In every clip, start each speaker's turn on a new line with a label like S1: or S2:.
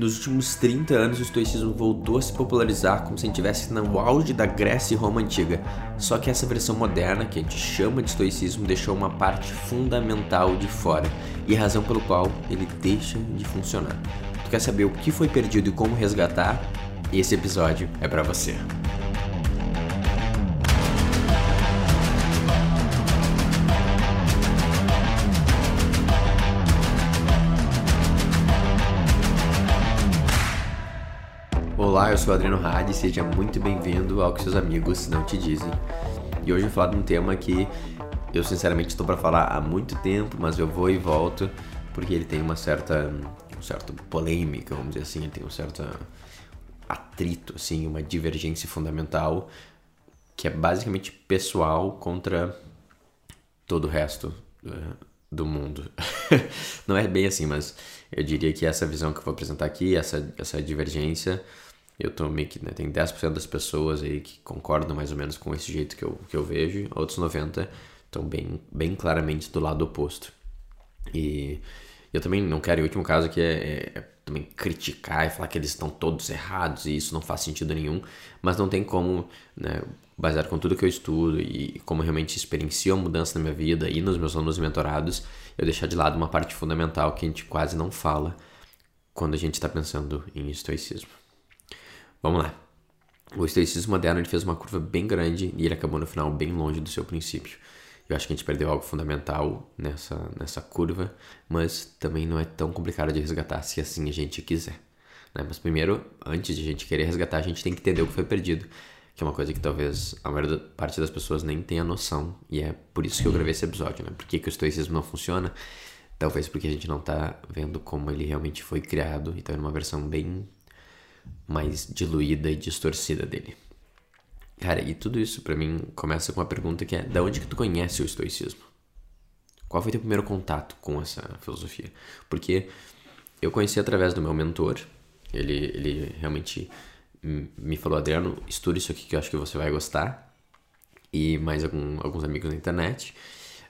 S1: Nos últimos 30 anos, o estoicismo voltou a se popularizar como se estivesse no auge da Grécia e Roma antiga. Só que essa versão moderna, que a gente chama de estoicismo, deixou uma parte fundamental de fora e a razão pelo qual ele deixa de funcionar. Tu quer saber o que foi perdido e como resgatar? Esse episódio é para você. Sou Adriano Hadi, seja muito bem-vindo ao que seus amigos não te dizem. E hoje eu vou falar de um tema que eu sinceramente estou para falar há muito tempo, mas eu vou e volto porque ele tem uma certa, um certo polêmica, vamos dizer assim, ele tem um certo atrito, assim, uma divergência fundamental que é basicamente pessoal contra todo o resto uh, do mundo. Não é bem assim, mas eu diria que essa visão que eu vou apresentar aqui, essa, essa divergência, eu tô meio que, né, tem 10% das pessoas aí que concordam mais ou menos com esse jeito que eu, que eu vejo, outros 90% estão bem, bem claramente do lado oposto. E eu também não quero, em último caso, que é, é, é, também criticar e falar que eles estão todos errados e isso não faz sentido nenhum, mas não tem como, né, baseado com tudo que eu estudo e como realmente experiencio a mudança na minha vida e nos meus alunos mentorados, eu deixar de lado uma parte fundamental que a gente quase não fala quando a gente está pensando em estoicismo. Vamos lá. O estoicismo moderno fez uma curva bem grande e ele acabou no final bem longe do seu princípio. Eu acho que a gente perdeu algo fundamental nessa, nessa curva, mas também não é tão complicado de resgatar se assim a gente quiser. Né? Mas primeiro, antes de a gente querer resgatar, a gente tem que entender o que foi perdido, que é uma coisa que talvez a maior parte das pessoas nem tenha noção, e é por isso que eu gravei esse episódio. Né? Por que, que o estoicismo não funciona? Talvez porque a gente não está vendo como ele realmente foi criado, então é uma versão bem mais diluída e distorcida dele. Cara, e tudo isso para mim começa com uma pergunta que é: da onde que tu conhece o estoicismo? Qual foi teu primeiro contato com essa filosofia? Porque eu conheci através do meu mentor. Ele, ele realmente me falou, Adriano, estuda isso aqui que eu acho que você vai gostar. E mais algum, alguns amigos na internet.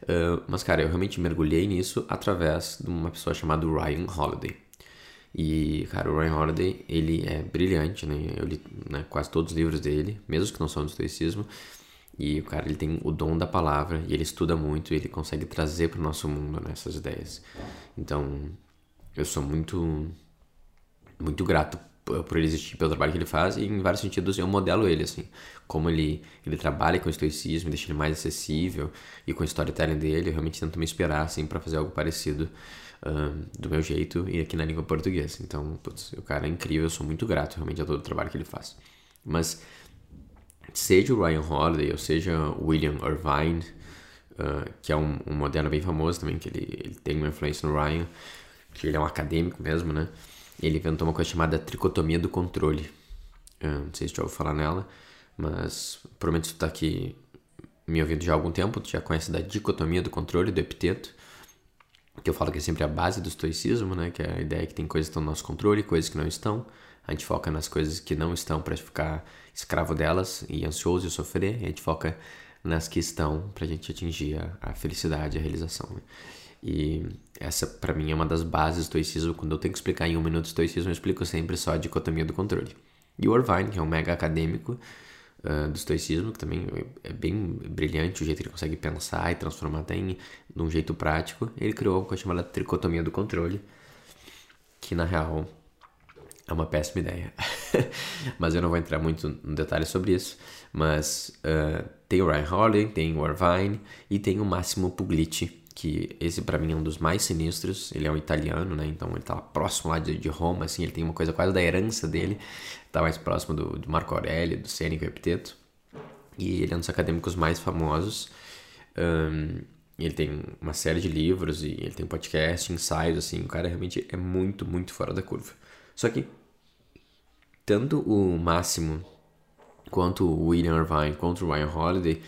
S1: Uh, mas, cara, eu realmente mergulhei nisso através de uma pessoa chamada Ryan Holiday. E, cara, o Ryan Holiday, ele é brilhante, né? Eu li né, quase todos os livros dele, mesmo que não são do estoicismo. E o cara, ele tem o dom da palavra e ele estuda muito e ele consegue trazer para o nosso mundo né, essas ideias. Então, eu sou muito, muito grato por ele existir, pelo trabalho que ele faz e em vários sentidos eu modelo ele, assim. Como ele, ele trabalha com o estoicismo, deixa ele mais acessível e com o storytelling dele, eu realmente tento me inspirar, assim, para fazer algo parecido do meu jeito e aqui na língua portuguesa. Então, putz, o cara é incrível, eu sou muito grato realmente a todo o trabalho que ele faz. Mas, seja o Ryan Holiday ou seja o William Irvine, uh, que é um, um moderno bem famoso também, que ele, ele tem uma influência no Ryan, que ele é um acadêmico mesmo, né? Ele inventou uma coisa chamada tricotomia do controle. Uh, não sei se já ouviu falar nela, mas provavelmente tu tá aqui me ouvindo já há algum tempo, tu já conhece da dicotomia do controle, do epiteto que eu falo que é sempre a base do estoicismo, né? Que é a ideia que tem coisas que estão no nosso controle, coisas que não estão. A gente foca nas coisas que não estão para ficar escravo delas e ansioso e sofrer. E a gente foca nas que estão para a gente atingir a, a, felicidade, a realização. Né? E essa, para mim, é uma das bases do estoicismo. Quando eu tenho que explicar em um minuto estoicismo, eu explico sempre só a dicotomia do controle. E o Irvine, que é um mega acadêmico, uh, do estoicismo, que também é bem brilhante o jeito que ele consegue pensar e transformar até em um jeito prático. Ele criou algo que chamada tricotomia do controle, que na real é uma péssima ideia. mas eu não vou entrar muito no detalhe sobre isso. Mas uh, tem o Ryan Holiday, tem o Irvine e tem o Massimo Pugliese, que esse para mim é um dos mais sinistros. Ele é um italiano, né? Então ele tá próximo lá de, de, Roma, assim, ele tem uma coisa quase da herança dele, tá mais próximo do, do Marco Aurélio, do e Epiteto. E ele é um dos acadêmicos mais famosos. Um, ele tem uma série de livros e ele tem podcast, ensaios, assim, o cara realmente é muito, muito fora da curva. Só que tanto o Máximo quanto o William Irvine, quanto o Ryan Holiday,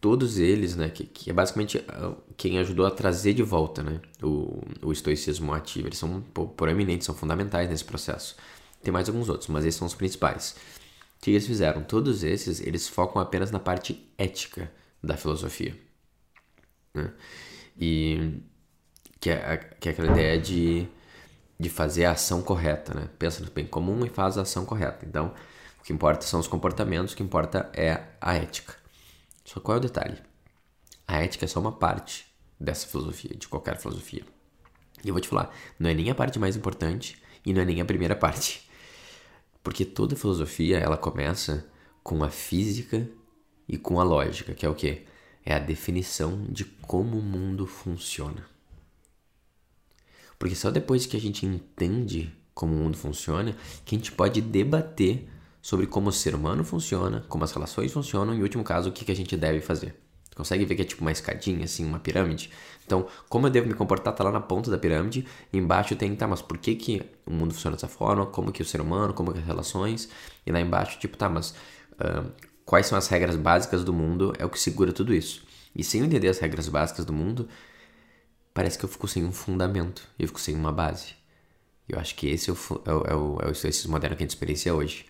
S1: todos eles, né, que, que é basicamente ah, quem ajudou a trazer de volta, né, o, o estoicismo ativo. Eles são proeminentes, são fundamentais nesse processo. Tem mais alguns outros, mas esses são os principais. O que eles fizeram? Todos esses, eles focam apenas na parte ética da filosofia. Né? E que é, que é aquela ideia de de fazer a ação correta, né? Pensa no bem comum e faz a ação correta. Então, o que importa são os comportamentos, o que importa é a ética. Só qual é o detalhe? A ética é só uma parte dessa filosofia, de qualquer filosofia. E eu vou te falar, não é nem a parte mais importante e não é nem a primeira parte. Porque toda filosofia, ela começa com a física e com a lógica, que é o quê? É a definição de como o mundo funciona. Porque só depois que a gente entende como o mundo funciona que a gente pode debater sobre como o ser humano funciona, como as relações funcionam e, em último caso, o que, que a gente deve fazer. Tu consegue ver que é tipo uma escadinha, assim, uma pirâmide? Então, como eu devo me comportar tá lá na ponta da pirâmide, embaixo tem, tá, mas por que, que o mundo funciona dessa forma? Como que o ser humano, como que as relações? E lá embaixo, tipo, tá, mas uh, quais são as regras básicas do mundo? É o que segura tudo isso. E sem eu entender as regras básicas do mundo, parece que eu fico sem um fundamento, eu fico sem uma base. Eu acho que esse é o, é o, é o, é o moderno que a gente experiencia hoje.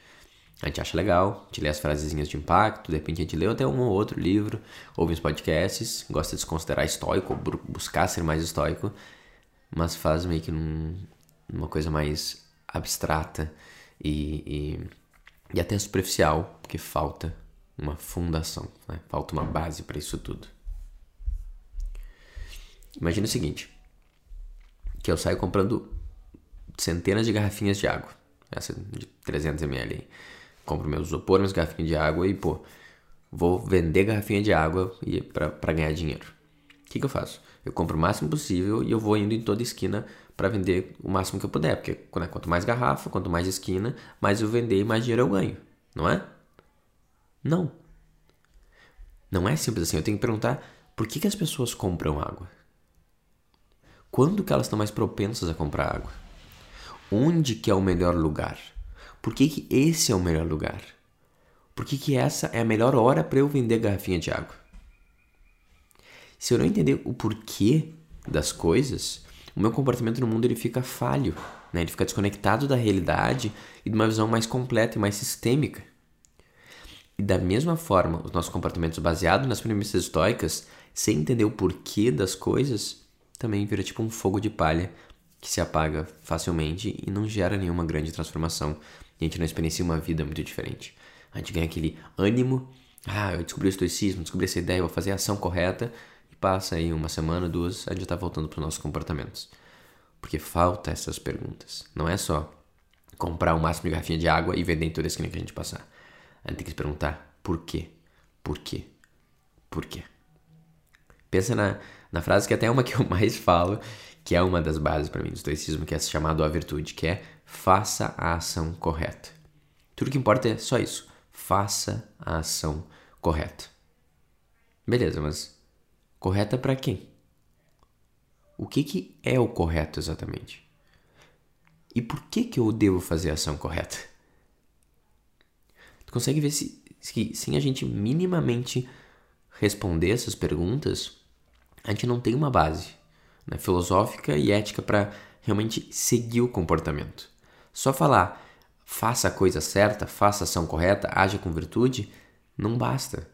S1: A gente acha legal, a gente lê as frasezinhas de impacto, de repente a gente lê até um ou outro livro, ouve uns podcasts, gosta de se considerar estoico, buscar ser mais estoico, mas faz meio que num, numa coisa mais abstrata e, e, e até superficial, porque falta uma fundação, né? falta uma base para isso tudo. Imagina o seguinte, que eu saio comprando centenas de garrafinhas de água, essa de 300 ml compro meus isopor, minhas garrafinhas de água e, pô, vou vender garrafinha de água e para ganhar dinheiro. O que, que eu faço? Eu compro o máximo possível e eu vou indo em toda esquina para vender o máximo que eu puder, porque né, quanto mais garrafa, quanto mais esquina, mais eu vender mais dinheiro eu ganho, não é? Não. Não é simples assim. Eu tenho que perguntar por que, que as pessoas compram água? Quando que elas estão mais propensas a comprar água? Onde que é o melhor lugar? Por que, que esse é o melhor lugar? Por que, que essa é a melhor hora para eu vender garrafinha de água? Se eu não entender o porquê das coisas, o meu comportamento no mundo ele fica falho, né? ele fica desconectado da realidade e de uma visão mais completa e mais sistêmica. E da mesma forma, os nossos comportamentos baseados nas premissas estoicas, sem entender o porquê das coisas, também vira tipo um fogo de palha que se apaga facilmente e não gera nenhuma grande transformação a gente não experiencia uma vida muito diferente. A gente ganha aquele ânimo, ah, eu descobri o estoicismo, descobri essa ideia, vou fazer a ação correta, e passa aí uma semana, duas, a gente está voltando para os nossos comportamentos. Porque falta essas perguntas. Não é só comprar o máximo de garrafinha de água e vender em toda a esquina que a gente passar. A gente tem que se perguntar por quê? Por quê? Por quê? Pensa na, na frase que até é uma que eu mais falo, que é uma das bases para mim do estoicismo, que é chamado a virtude, que é faça a ação correta. Tudo que importa é só isso. Faça a ação correta. Beleza, mas correta para quem? O que, que é o correto exatamente? E por que, que eu devo fazer a ação correta? Tu consegue ver se, se sem a gente minimamente responder essas perguntas, a gente não tem uma base né, filosófica e ética para realmente seguir o comportamento. Só falar faça a coisa certa, faça a ação correta, haja com virtude, não basta.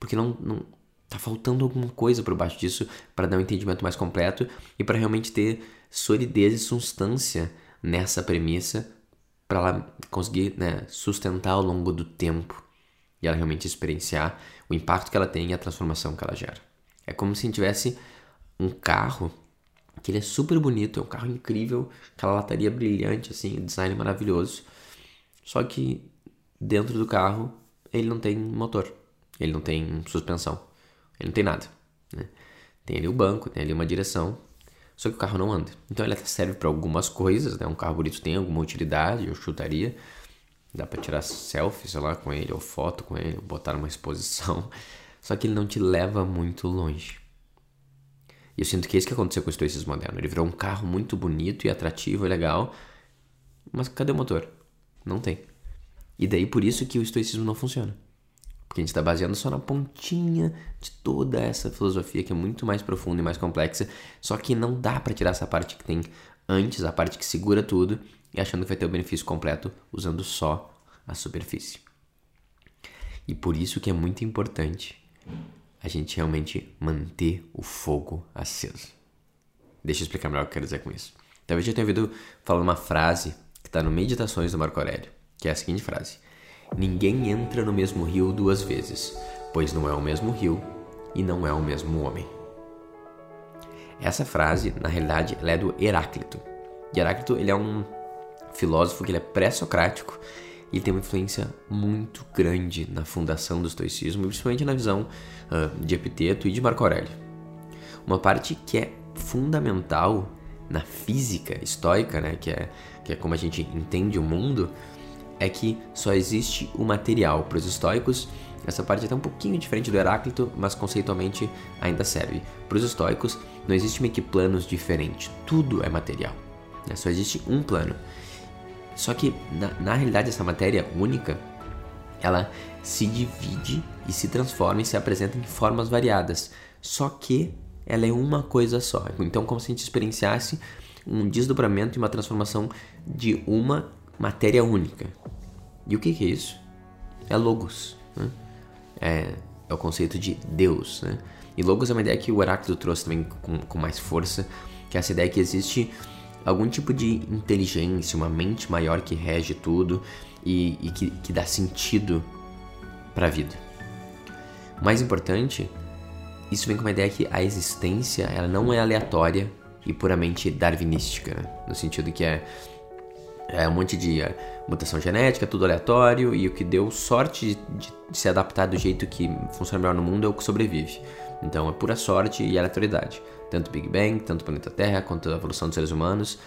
S1: Porque não, não tá faltando alguma coisa por baixo disso para dar um entendimento mais completo e para realmente ter solidez e substância nessa premissa para ela conseguir né, sustentar ao longo do tempo e ela realmente experienciar o impacto que ela tem e a transformação que ela gera. É como se tivesse um carro que ele é super bonito, é um carro incrível, aquela lataria brilhante, assim, design maravilhoso. Só que dentro do carro ele não tem motor, ele não tem suspensão, ele não tem nada. Né? Tem ali o banco, tem ali uma direção, só que o carro não anda. Então ele até serve para algumas coisas, né? Um carro bonito tem alguma utilidade, eu chutaria. Dá para tirar selfie, sei lá, com ele, ou foto com ele, ou botar numa exposição. Só que ele não te leva muito longe. E eu sinto que é isso que aconteceu com o estoicismo moderno. Ele virou um carro muito bonito e atrativo e legal, mas cadê o motor? Não tem. E daí por isso que o estoicismo não funciona. Porque a gente está baseando só na pontinha de toda essa filosofia que é muito mais profunda e mais complexa, só que não dá para tirar essa parte que tem antes, a parte que segura tudo, e achando que vai ter o benefício completo usando só a superfície. E por isso que é muito importante a gente realmente manter o fogo aceso. Deixa eu explicar melhor o que eu quero dizer com isso. Talvez já tenha ouvido falar uma frase que está no Meditações do Marco Aurélio, que é a seguinte frase: Ninguém entra no mesmo rio duas vezes, pois não é o mesmo rio e não é o mesmo homem. Essa frase, na realidade, ela é do Heráclito. E Heráclito, ele é um filósofo que ele é pré-socrático e tem uma influência muito grande na fundação do estoicismo, principalmente na visão uh, de Epiteto e de Marco Aurélio. Uma parte que é fundamental na física estoica, né, que, é, que é como a gente entende o mundo, é que só existe o material. Para os estoicos, essa parte é até um pouquinho diferente do Heráclito, mas conceitualmente ainda serve. Para os estoicos, não existe meio que planos diferentes, tudo é material. Né? Só existe um plano. Só que, na, na realidade, essa matéria única, ela se divide e se transforma e se apresenta em formas variadas. Só que ela é uma coisa só. Então, como se a gente experienciasse um desdobramento e uma transformação de uma matéria única. E o que, que é isso? É Logos. Né? É, é, o conceito de Deus. Né? E Logos é uma ideia que o Heráclito trouxe também com, com mais força, que é essa ideia que existe algum tipo de inteligência, uma mente maior que rege tudo e, e que, que dá sentido para a vida. Mais importante, isso vem com uma ideia que a existência ela não é aleatória e puramente darwinística, né? no sentido que é, é um monte de é, mutação genética, tudo aleatório e o que deu sorte de, de se adaptar do jeito que funciona melhor no mundo é o que sobrevive. Então é pura sorte e aleatoriedade tanto Big Bang, tanto o planeta Terra, quanto a evolução dos seres humanos.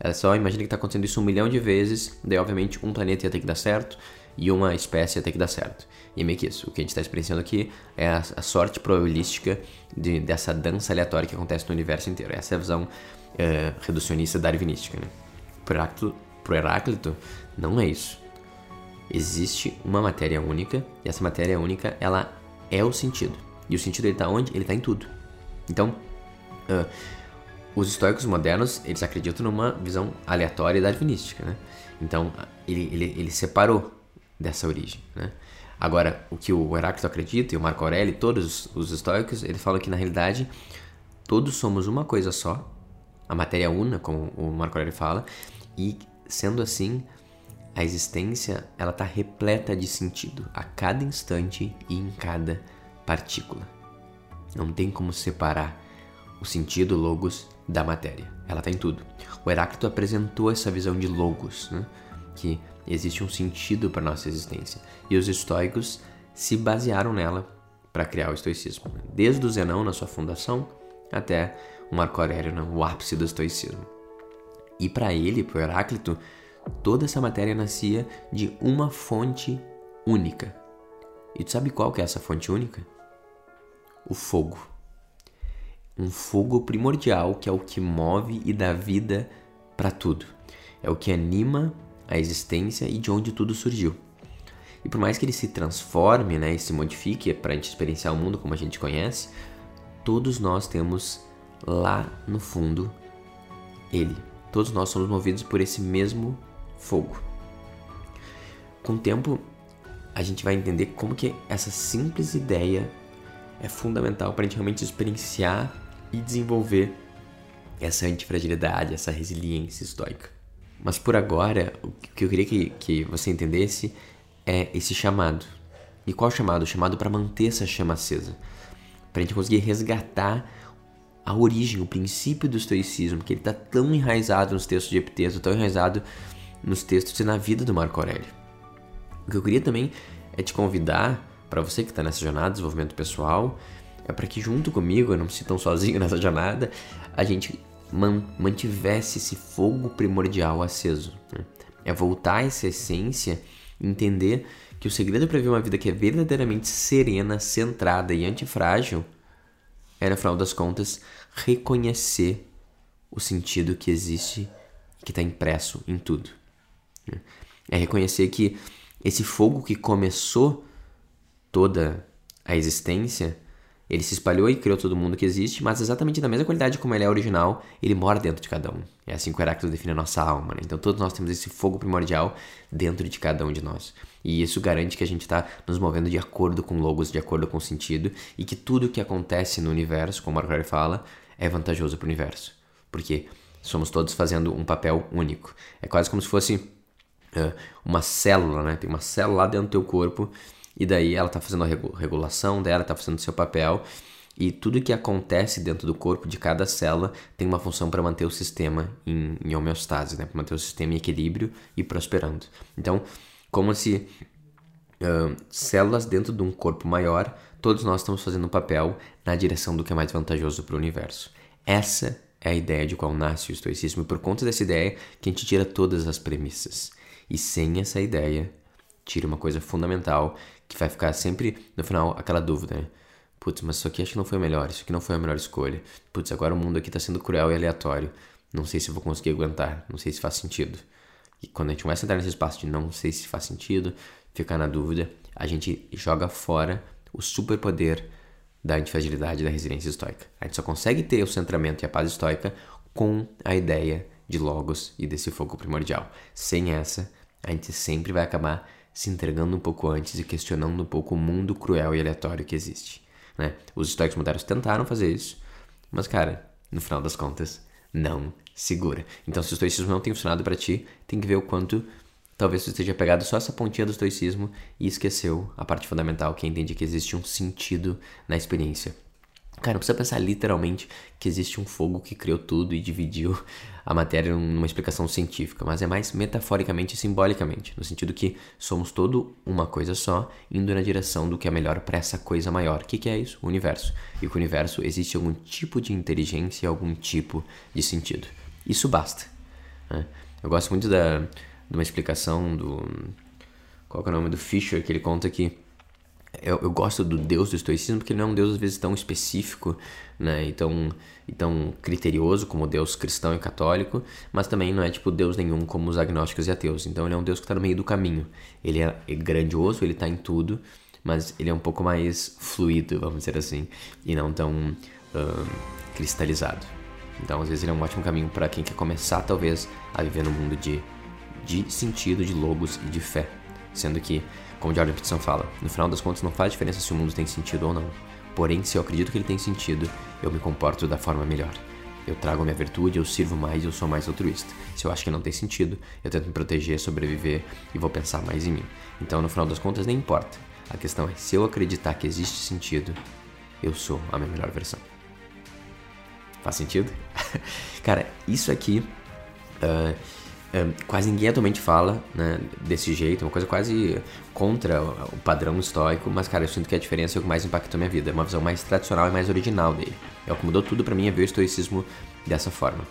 S1: É só imagina que está acontecendo isso um milhão de vezes, daí obviamente um planeta ia ter que dar certo e uma espécie ia ter que dar certo. E é meio que isso. O que a gente está experienciando aqui é a, a sorte probabilística de, dessa dança aleatória que acontece no universo inteiro. Essa é a visão é, reducionista darwinística. Né? Para Heráclito, não é isso. Existe uma matéria única e essa matéria única ela é o sentido. E o sentido ele está onde? Ele está em tudo. Então, Uh, os estoicos modernos, eles acreditam numa visão aleatória e darwinística, né? Então, ele, ele, ele separou dessa origem, né? Agora, o que o Heráclito acredita, e o Marco Aurélio, todos os estoicos, eles falam que, na realidade, todos somos uma coisa só, a matéria una, como o Marco Aurélio fala, e, sendo assim, a existência, ela está repleta de sentido, a cada instante e em cada partícula. Não tem como separar o sentido logos da matéria. Ela está em tudo. O Heráclito apresentou essa visão de logos, né? que existe um sentido para nossa existência. E os estoicos se basearam nela para criar o estoicismo, desde o Zenão na sua fundação até o Marco Aurélio no ápice do estoicismo. E para ele, para Heráclito, toda essa matéria nascia de uma fonte única. E tu sabe qual que é essa fonte única? O fogo um fogo primordial que é o que move e dá vida para tudo. É o que anima a existência e de onde tudo surgiu. E por mais que ele se transforme né, e se modifique para a gente experienciar o mundo como a gente conhece, todos nós temos lá no fundo ele. Todos nós somos movidos por esse mesmo fogo. Com o tempo, a gente vai entender como que essa simples ideia é fundamental para a gente realmente experienciar e desenvolver essa antifragilidade, essa resiliência estoica. Mas por agora, o que eu queria que, que você entendesse é esse chamado. E qual chamado? O chamado para manter essa chama acesa. Para a gente conseguir resgatar a origem, o princípio do estoicismo, que ele está tão enraizado nos textos de Epiteto, tão enraizado nos textos e na vida do Marco Aurélio. O que eu queria também é te convidar, para você que está nessa jornada de desenvolvimento pessoal, é para que junto comigo, eu não me sinto sozinho nessa jornada, a gente man mantivesse esse fogo primordial aceso. Né? É voltar a essa essência, entender que o segredo para viver uma vida que é verdadeiramente serena, centrada e antifrágil é, no final das contas, reconhecer o sentido que existe, que está impresso em tudo. Né? É reconhecer que esse fogo que começou toda a existência ele se espalhou e criou todo mundo que existe, mas exatamente da mesma qualidade como ele é original, ele mora dentro de cada um. É assim que o Heráclito define a nossa alma, né? Então todos nós temos esse fogo primordial dentro de cada um de nós. E isso garante que a gente está nos movendo de acordo com logos, de acordo com sentido, e que tudo o que acontece no universo, como Marco fala, é vantajoso para o universo. Porque somos todos fazendo um papel único. É quase como se fosse uh, uma célula, né? Tem uma célula lá dentro do teu corpo e daí ela está fazendo a regulação dela, está fazendo seu papel e tudo que acontece dentro do corpo de cada célula tem uma função para manter o sistema em, em homeostase, né? para manter o sistema em equilíbrio e prosperando. Então, como se uh, células dentro de um corpo maior, todos nós estamos fazendo um papel na direção do que é mais vantajoso para o universo. Essa é a ideia de qual nasce o estoicismo, e por conta dessa ideia que a gente tira todas as premissas. E sem essa ideia, tira uma coisa fundamental que vai ficar sempre no final aquela dúvida, né? Putz, mas isso aqui acho que não foi o melhor, isso aqui não foi a melhor escolha. Putz, agora o mundo aqui tá sendo cruel e aleatório. Não sei se eu vou conseguir aguentar, não sei se faz sentido. E quando a gente começa a entrar nesse espaço de não sei se faz sentido, ficar na dúvida, a gente joga fora o superpoder da antifragilidade e da resiliência estoica. A gente só consegue ter o centramento e a paz estoica com a ideia de Logos e desse fogo primordial. Sem essa, a gente sempre vai acabar se entregando um pouco antes e questionando um pouco o mundo cruel e aleatório que existe. Né? Os estoicos modernos tentaram fazer isso, mas, cara, no final das contas, não segura. Então, se o estoicismo não tem funcionado para ti, tem que ver o quanto talvez você esteja pegado só essa pontinha do estoicismo e esqueceu a parte fundamental, que é entender que existe um sentido na experiência. Cara, não precisa pensar literalmente que existe um fogo que criou tudo e dividiu a matéria numa explicação científica, mas é mais metaforicamente e simbolicamente, no sentido que somos todo uma coisa só, indo na direção do que é melhor para essa coisa maior. O que, que é isso? O universo. E que o universo existe algum tipo de inteligência, algum tipo de sentido. Isso basta. Né? Eu gosto muito da, de uma explicação do. Qual é o nome do Fisher, que ele conta que eu, eu, gosto do Deus do estoicismo porque ele não é um Deus às vezes tão específico né, e, tão, criterioso como o Deus cristão e católico, mas também não é tipo Deus nenhum como os agnósticos e ateus. Então ele é um Deus que está no meio do caminho. Ele é, é grandioso, ele está em tudo, mas ele é um pouco mais fluido, vamos dizer assim, e não tão uh, cristalizado. Então às vezes ele é um ótimo caminho para quem quer começar talvez a viver no mundo de, de sentido, de logos e de fé, sendo que como Jordan Peterson fala, no final das contas não faz diferença se o mundo tem sentido ou não. Porém, se eu acredito que ele tem sentido, eu me comporto da forma melhor. Eu trago minha virtude, eu sirvo mais eu sou mais altruísta. Se eu acho que não tem sentido, eu tento me proteger, sobreviver e vou pensar mais em mim. Então, no final das contas, nem importa. A questão é, se eu acreditar que existe sentido, eu sou a minha melhor versão. Faz sentido? Cara, isso aqui uh, quase ninguém atualmente fala né, desse jeito, uma coisa quase contra o padrão estoico, mas cara, eu sinto que a diferença é o que mais impactou minha vida, é uma visão mais tradicional e mais original dele. É o que mudou tudo para mim é ver o estoicismo dessa forma.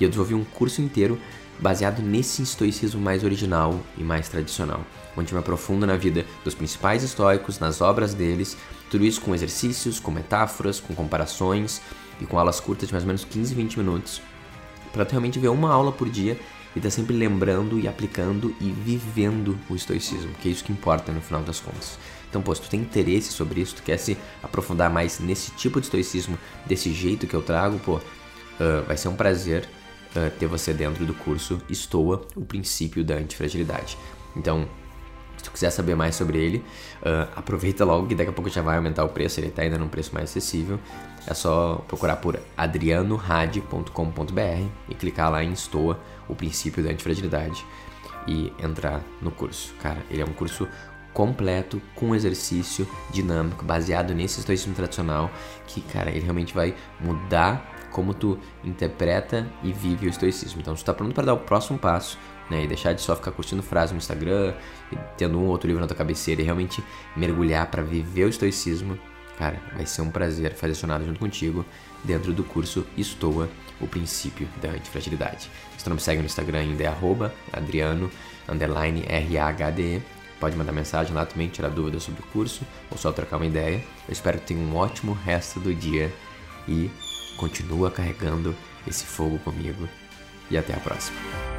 S1: E eu desenvolvi um curso inteiro baseado nesse estoicismo mais original e mais tradicional, onde eu me aprofundo na vida dos principais estoicos, nas obras deles, tudo isso com exercícios, com metáforas, com comparações e com aulas curtas de mais ou menos 15, 20 minutos, para realmente ver uma aula por dia e tá sempre lembrando e aplicando e vivendo o estoicismo, que é isso que importa no final das contas. Então, pô, se tu tem interesse sobre isso, tu quer se aprofundar mais nesse tipo de estoicismo, desse jeito que eu trago, pô, uh, vai ser um prazer uh, ter você dentro do curso Estoa, o princípio da antifragilidade. Então, se tu quiser saber mais sobre ele, uh, aproveita logo que daqui a pouco já vai aumentar o preço, ele está ainda num preço mais acessível. É só procurar por adrianohad.com.br e clicar lá em Estoa, o princípio da antifragilidade, e entrar no curso. Cara, ele é um curso completo, com exercício dinâmico, baseado nesse estoicismo tradicional, que, cara, ele realmente vai mudar como tu interpreta e vive o estoicismo. Então, se tu tá pronto para dar o próximo passo, né, e deixar de só ficar curtindo frase no Instagram, e tendo um ou outro livro na tua cabeceira e realmente mergulhar para viver o estoicismo, cara, vai ser um prazer fazer acionado junto contigo dentro do curso Estoa, o princípio da antifragilidade. Se tu não me segue no Instagram ainda é arroba adriano, underline R-A-H-D-E. Pode mandar mensagem lá também, tirar dúvidas sobre o curso ou só trocar uma ideia. Eu espero que tenha um ótimo resto do dia e continua carregando esse fogo comigo. E até a próxima.